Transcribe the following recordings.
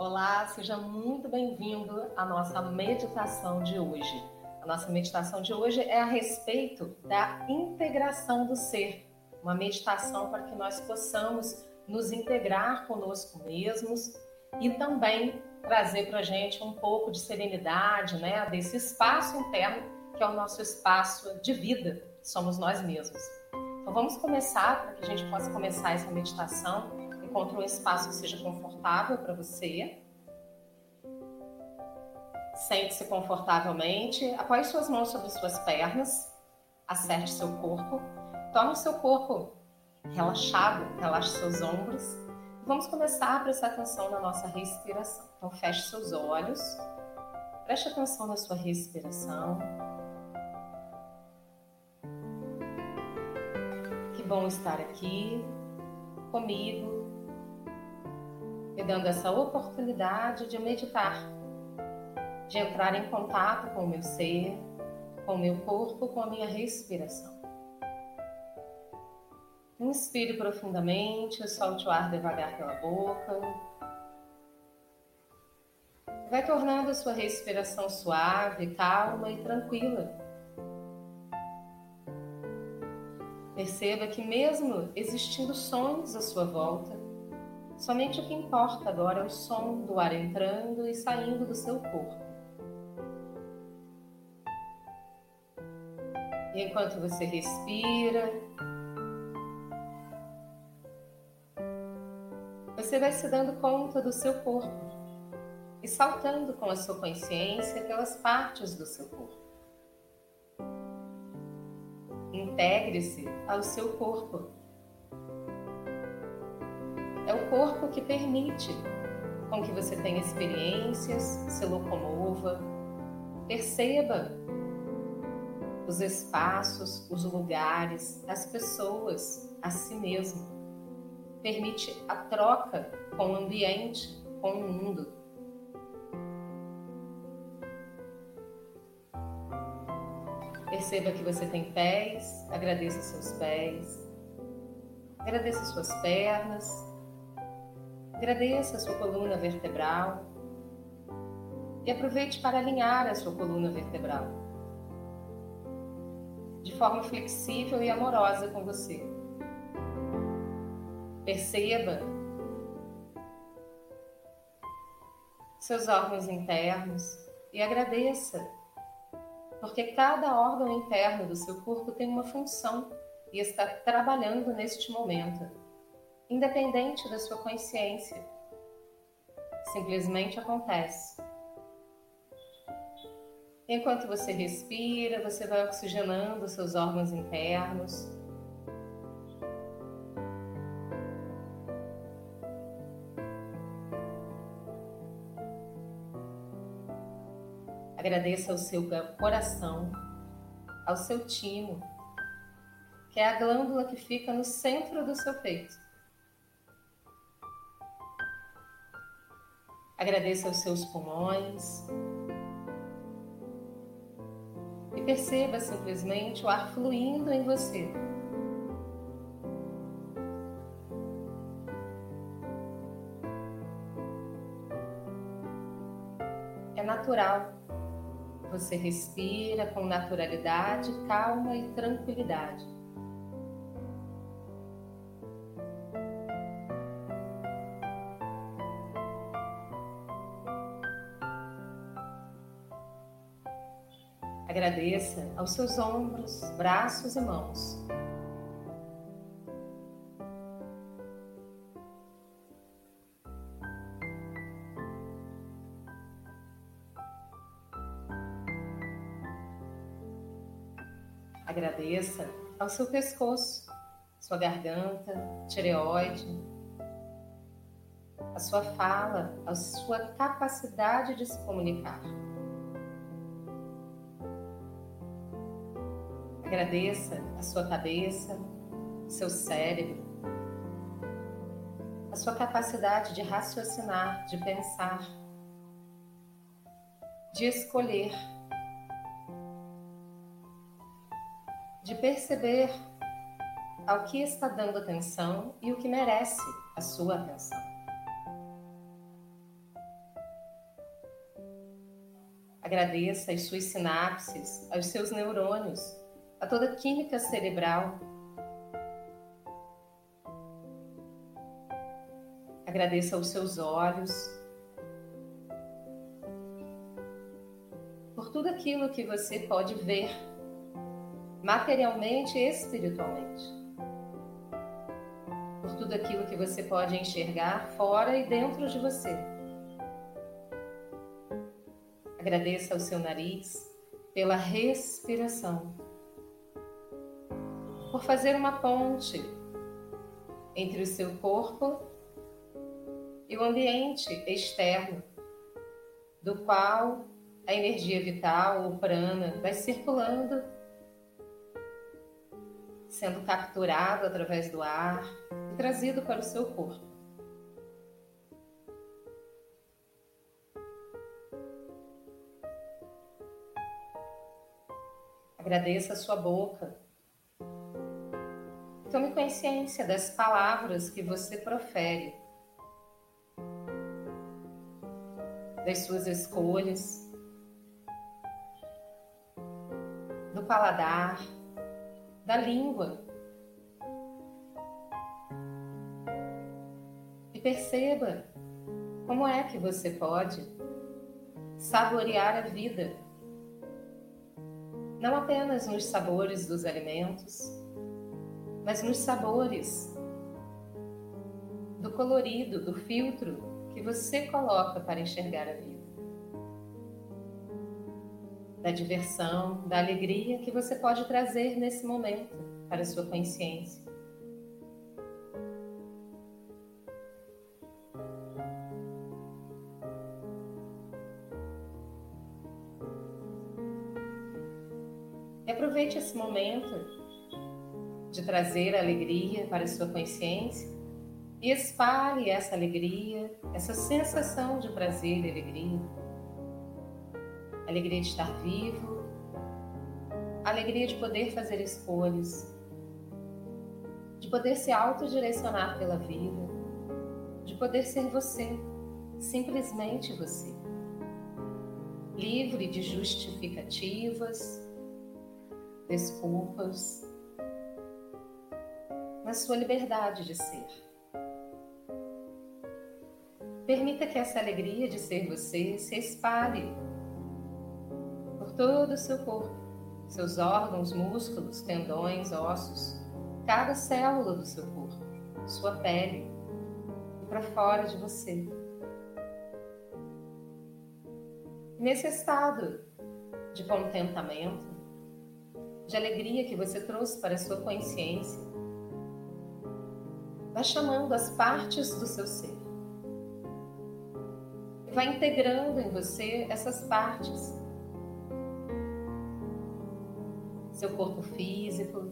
Olá, seja muito bem-vindo à nossa meditação de hoje. A nossa meditação de hoje é a respeito da integração do ser, uma meditação para que nós possamos nos integrar conosco mesmos e também trazer para a gente um pouco de serenidade, né, desse espaço interno que é o nosso espaço de vida, somos nós mesmos. Então vamos começar para que a gente possa começar essa meditação. Encontre um espaço que seja confortável para você. Sente-se confortavelmente, apoie suas mãos sobre suas pernas, acerte seu corpo, torne o seu corpo relaxado, relaxe seus ombros. Vamos começar a prestar atenção na nossa respiração. Então feche seus olhos, preste atenção na sua respiração. Que bom estar aqui comigo, me dando essa oportunidade de meditar de entrar em contato com o meu ser, com o meu corpo, com a minha respiração. Inspire profundamente, solte o ar devagar pela boca. Vai tornando a sua respiração suave, calma e tranquila. Perceba que, mesmo existindo sons à sua volta, somente o que importa agora é o som do ar entrando e saindo do seu corpo. E enquanto você respira, você vai se dando conta do seu corpo e saltando com a sua consciência pelas partes do seu corpo. Integre-se ao seu corpo. É o corpo que permite com que você tenha experiências, se locomova, perceba os espaços, os lugares, as pessoas, a si mesmo. Permite a troca com o ambiente, com o mundo. Perceba que você tem pés, agradeça seus pés, agradeça suas pernas, agradeça a sua coluna vertebral e aproveite para alinhar a sua coluna vertebral de forma flexível e amorosa com você. Perceba seus órgãos internos e agradeça, porque cada órgão interno do seu corpo tem uma função e está trabalhando neste momento, independente da sua consciência. Simplesmente acontece. Enquanto você respira, você vai oxigenando seus órgãos internos. Agradeça ao seu coração, ao seu timo, que é a glândula que fica no centro do seu peito. Agradeça aos seus pulmões, e perceba simplesmente o ar fluindo em você. É natural. Você respira com naturalidade, calma e tranquilidade. Agradeça aos seus ombros, braços e mãos. Agradeça ao seu pescoço, sua garganta, tireoide, a sua fala, a sua capacidade de se comunicar. Agradeça a sua cabeça, seu cérebro, a sua capacidade de raciocinar, de pensar, de escolher, de perceber ao que está dando atenção e o que merece a sua atenção. Agradeça as suas sinapses, aos seus neurônios, a toda a química cerebral. Agradeça aos seus olhos, por tudo aquilo que você pode ver materialmente e espiritualmente. Por tudo aquilo que você pode enxergar fora e dentro de você. Agradeça ao seu nariz pela respiração, por fazer uma ponte entre o seu corpo e o ambiente externo, do qual a energia vital, o prana, vai circulando sendo capturado através do ar e trazido para o seu corpo. Agradeça a sua boca. Tome consciência das palavras que você profere, das suas escolhas, do paladar da língua. E perceba como é que você pode saborear a vida, não apenas nos sabores dos alimentos, mas nos sabores do colorido, do filtro que você coloca para enxergar a vida da diversão, da alegria que você pode trazer nesse momento para a sua consciência. E aproveite esse momento de trazer alegria para a sua consciência e espalhe essa alegria, essa sensação de prazer e alegria. Alegria de estar vivo, alegria de poder fazer escolhas, de poder se autodirecionar pela vida, de poder ser você, simplesmente você, livre de justificativas, desculpas, na sua liberdade de ser. Permita que essa alegria de ser você se espalhe todo o seu corpo, seus órgãos, músculos, tendões, ossos, cada célula do seu corpo, sua pele e para fora de você. Nesse estado de contentamento, de alegria que você trouxe para a sua consciência, vai chamando as partes do seu ser. Vai integrando em você essas partes seu corpo físico,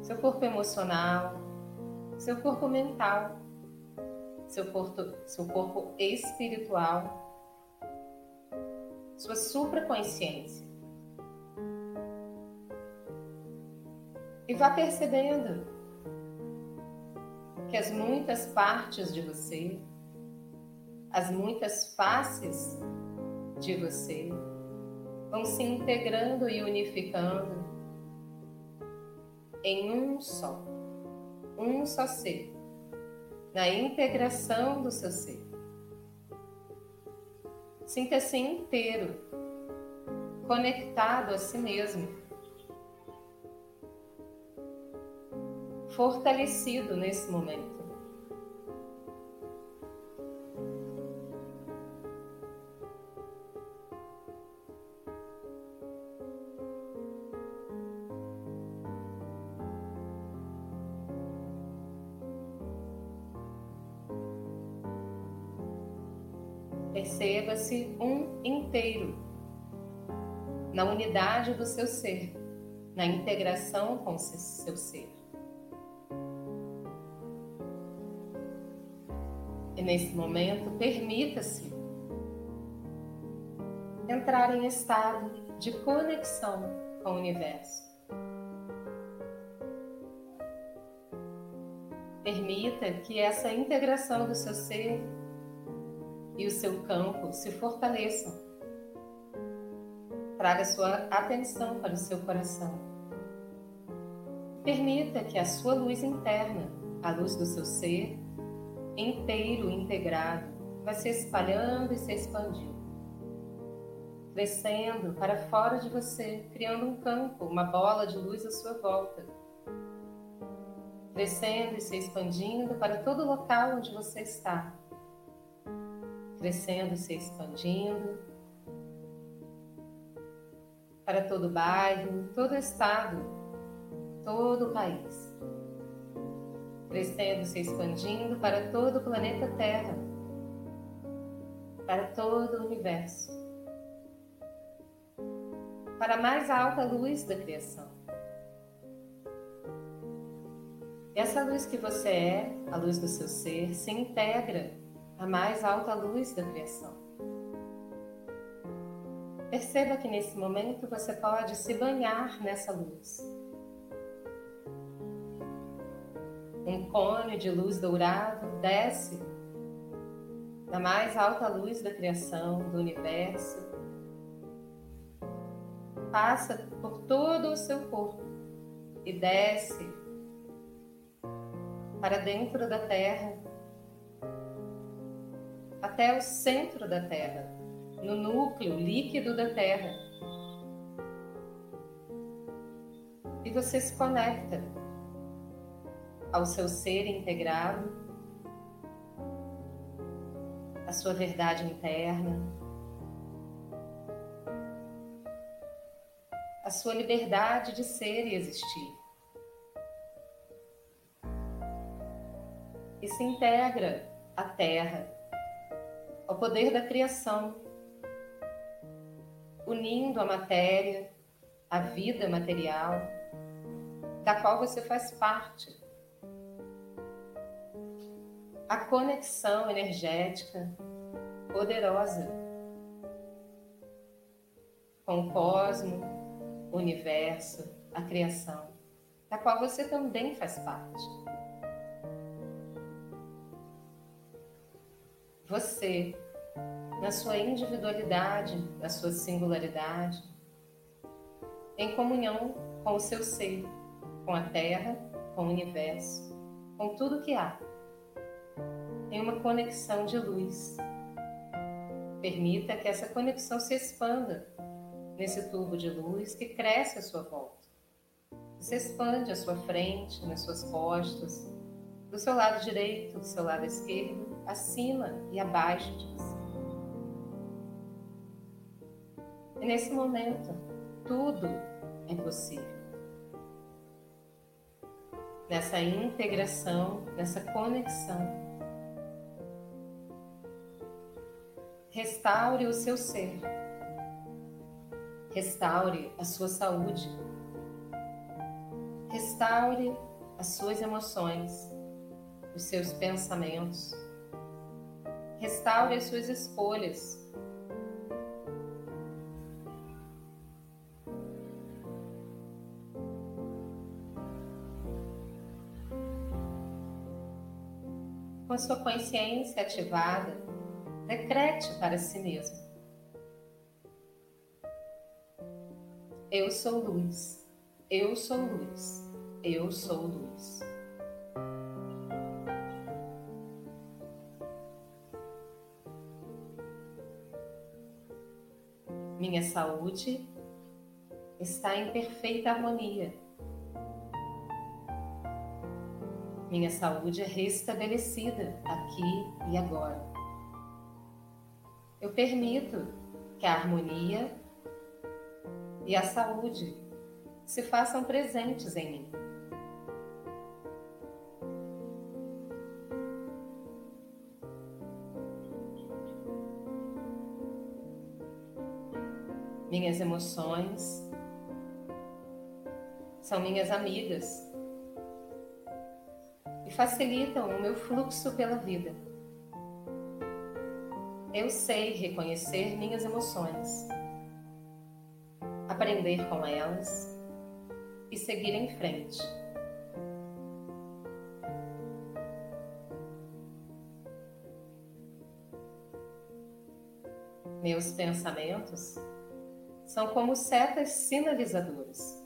seu corpo emocional, seu corpo mental, seu corpo, seu corpo espiritual, sua supraconsciência. E vá percebendo que as muitas partes de você, as muitas faces de você, vão se integrando e unificando em um só, um só ser, na integração do seu ser. Sinta-se inteiro, conectado a si mesmo, fortalecido nesse momento. Perceba-se um inteiro, na unidade do seu ser, na integração com seu ser. Nesse momento, permita-se entrar em estado de conexão com o universo. Permita que essa integração do seu ser e o seu campo se fortaleçam. Traga sua atenção para o seu coração. Permita que a sua luz interna, a luz do seu ser, inteiro, integrado, vai se espalhando e se expandindo. Crescendo para fora de você, criando um campo, uma bola de luz à sua volta. Crescendo e se expandindo para todo local onde você está. Crescendo e se expandindo para todo bairro, todo estado, todo o país crescendo, se expandindo para todo o planeta Terra, para todo o universo, para a mais alta luz da criação. Essa luz que você é, a luz do seu ser, se integra à mais alta luz da criação. Perceba que nesse momento você pode se banhar nessa luz Um cone de luz dourado desce da mais alta luz da criação, do universo, passa por todo o seu corpo e desce para dentro da Terra, até o centro da Terra, no núcleo líquido da Terra. E você se conecta ao seu ser integrado, à sua verdade interna, à sua liberdade de ser e existir. E se integra à Terra, ao poder da criação, unindo a matéria, a vida material, da qual você faz parte a conexão energética poderosa com o cosmo, o universo, a criação, da qual você também faz parte. Você, na sua individualidade, na sua singularidade, em comunhão com o seu ser, com a Terra, com o universo, com tudo que há em uma conexão de luz. Permita que essa conexão se expanda nesse tubo de luz que cresce à sua volta. Se expande à sua frente, nas suas costas, do seu lado direito, do seu lado esquerdo, acima e abaixo de você. E nesse momento, tudo é possível. Nessa integração, nessa conexão Restaure o seu ser. Restaure a sua saúde. Restaure as suas emoções, os seus pensamentos. Restaure as suas escolhas. Com a sua consciência ativada, Decrete para si mesmo. Eu sou luz. Eu sou luz. Eu sou luz. Minha saúde está em perfeita harmonia. Minha saúde é restabelecida aqui e agora. Eu permito que a harmonia e a saúde se façam presentes em mim. Minhas emoções são minhas amigas e facilitam o meu fluxo pela vida. Eu sei reconhecer minhas emoções, aprender com elas e seguir em frente. Meus pensamentos são como setas sinalizadoras.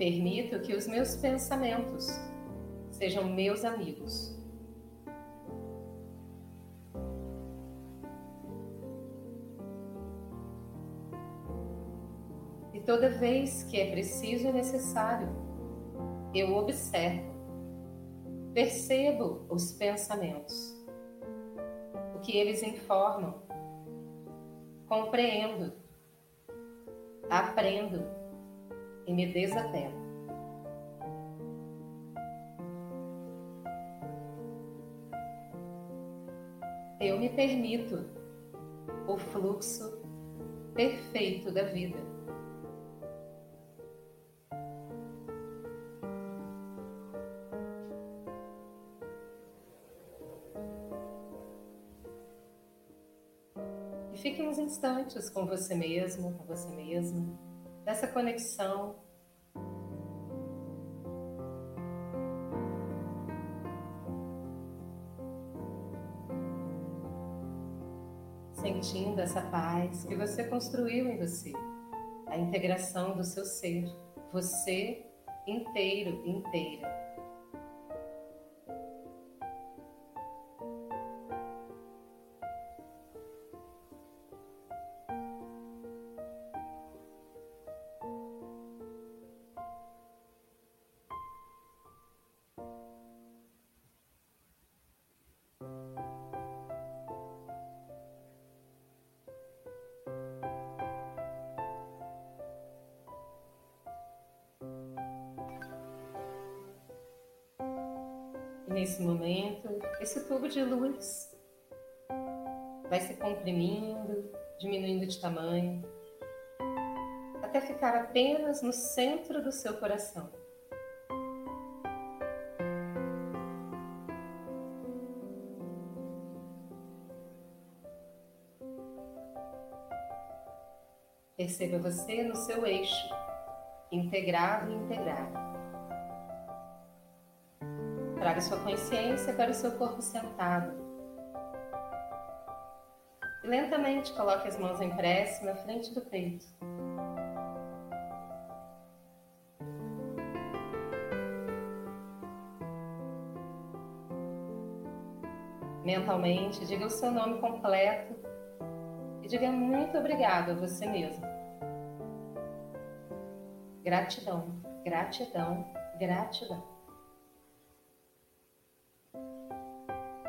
Permito que os meus pensamentos sejam meus amigos. E toda vez que é preciso e necessário, eu observo, percebo os pensamentos, o que eles informam, compreendo, aprendo e me desapego. Eu me permito o fluxo perfeito da vida. E fique uns instantes com você mesmo, com você mesma, dessa conexão. Sentindo essa paz que você construiu em você, a integração do seu ser, você inteiro, inteira. Nesse momento, esse tubo de luz vai se comprimindo, diminuindo de tamanho, até ficar apenas no centro do seu coração. Perceba você no seu eixo, integrado e integrado. Traga sua consciência para o seu corpo sentado. E lentamente coloque as mãos em prece na frente do peito. Mentalmente, diga o seu nome completo e diga muito obrigado a você mesmo. Gratidão, gratidão, gratidão.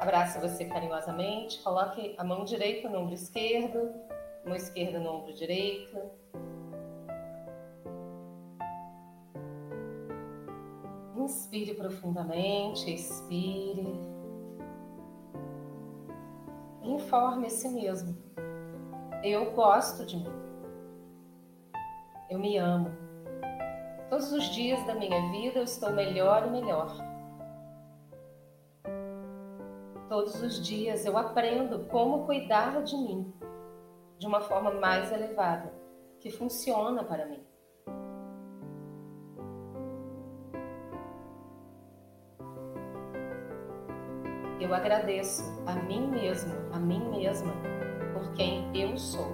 Abraça você carinhosamente, coloque a mão direita no ombro esquerdo, mão esquerda no ombro direito. Inspire profundamente, expire. Informe a si mesmo. Eu gosto de mim. Eu me amo. Todos os dias da minha vida eu estou melhor e melhor. Todos os dias eu aprendo como cuidar de mim de uma forma mais elevada, que funciona para mim. Eu agradeço a mim mesmo, a mim mesma, por quem eu sou.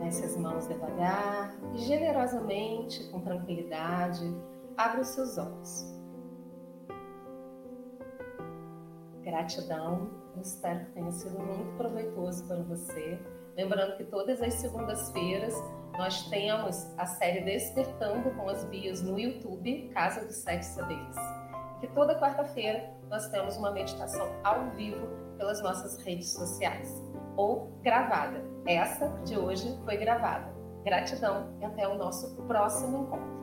Desce as mãos devagar e generosamente, com tranquilidade, abra os seus olhos. Gratidão, espero que tenha sido muito proveitoso para você. Lembrando que todas as segundas-feiras nós temos a série Despertando com as Bias no YouTube, Casa dos Sete Saberes. Que toda quarta-feira nós temos uma meditação ao vivo pelas nossas redes sociais ou gravada. Essa de hoje foi gravada. Gratidão e até o nosso próximo encontro.